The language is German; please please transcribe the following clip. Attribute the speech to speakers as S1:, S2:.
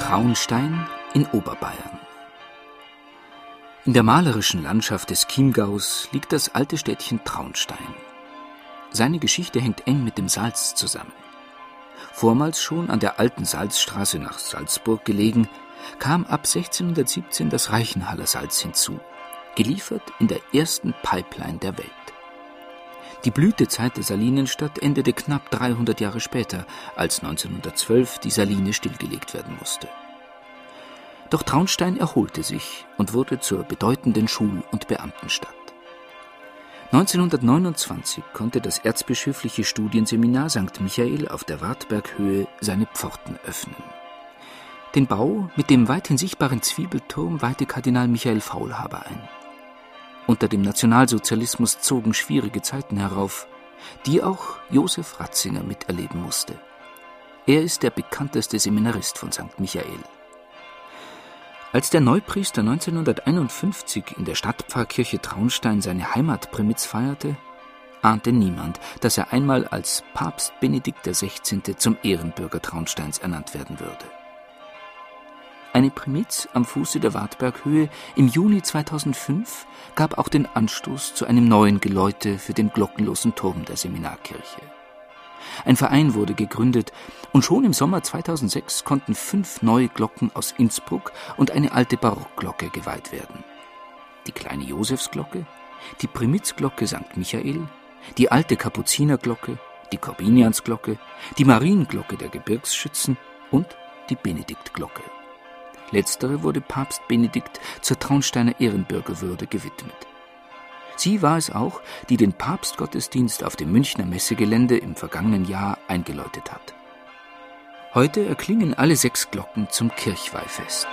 S1: Traunstein in Oberbayern. In der malerischen Landschaft des Chiemgaus liegt das alte Städtchen Traunstein. Seine Geschichte hängt eng mit dem Salz zusammen. Vormals schon an der alten Salzstraße nach Salzburg gelegen, kam ab 1617 das Reichenhaller Salz hinzu, geliefert in der ersten Pipeline der Welt. Die Blütezeit der Salinenstadt endete knapp 300 Jahre später, als 1912 die Saline stillgelegt werden musste. Doch Traunstein erholte sich und wurde zur bedeutenden Schul- und Beamtenstadt. 1929 konnte das erzbischöfliche Studienseminar St. Michael auf der Wartberghöhe seine Pforten öffnen. Den Bau mit dem weithin sichtbaren Zwiebelturm weihte Kardinal Michael Faulhaber ein. Unter dem Nationalsozialismus zogen schwierige Zeiten herauf, die auch Josef Ratzinger miterleben musste. Er ist der bekannteste Seminarist von St. Michael. Als der Neupriester 1951 in der Stadtpfarrkirche Traunstein seine Heimatprimitz feierte, ahnte niemand, dass er einmal als Papst Benedikt XVI. zum Ehrenbürger Traunsteins ernannt werden würde. Eine Primiz am Fuße der Wartberghöhe im Juni 2005 gab auch den Anstoß zu einem neuen Geläute für den glockenlosen Turm der Seminarkirche. Ein Verein wurde gegründet und schon im Sommer 2006 konnten fünf neue Glocken aus Innsbruck und eine alte Barockglocke geweiht werden. Die kleine Josefsglocke, die Primizglocke St. Michael, die alte Kapuzinerglocke, die Korbiniansglocke, die Marienglocke der Gebirgsschützen und die Benediktglocke. Letztere wurde Papst Benedikt zur Traunsteiner Ehrenbürgerwürde gewidmet. Sie war es auch, die den Papstgottesdienst auf dem Münchner Messegelände im vergangenen Jahr eingeläutet hat. Heute erklingen alle sechs Glocken zum Kirchweihfest.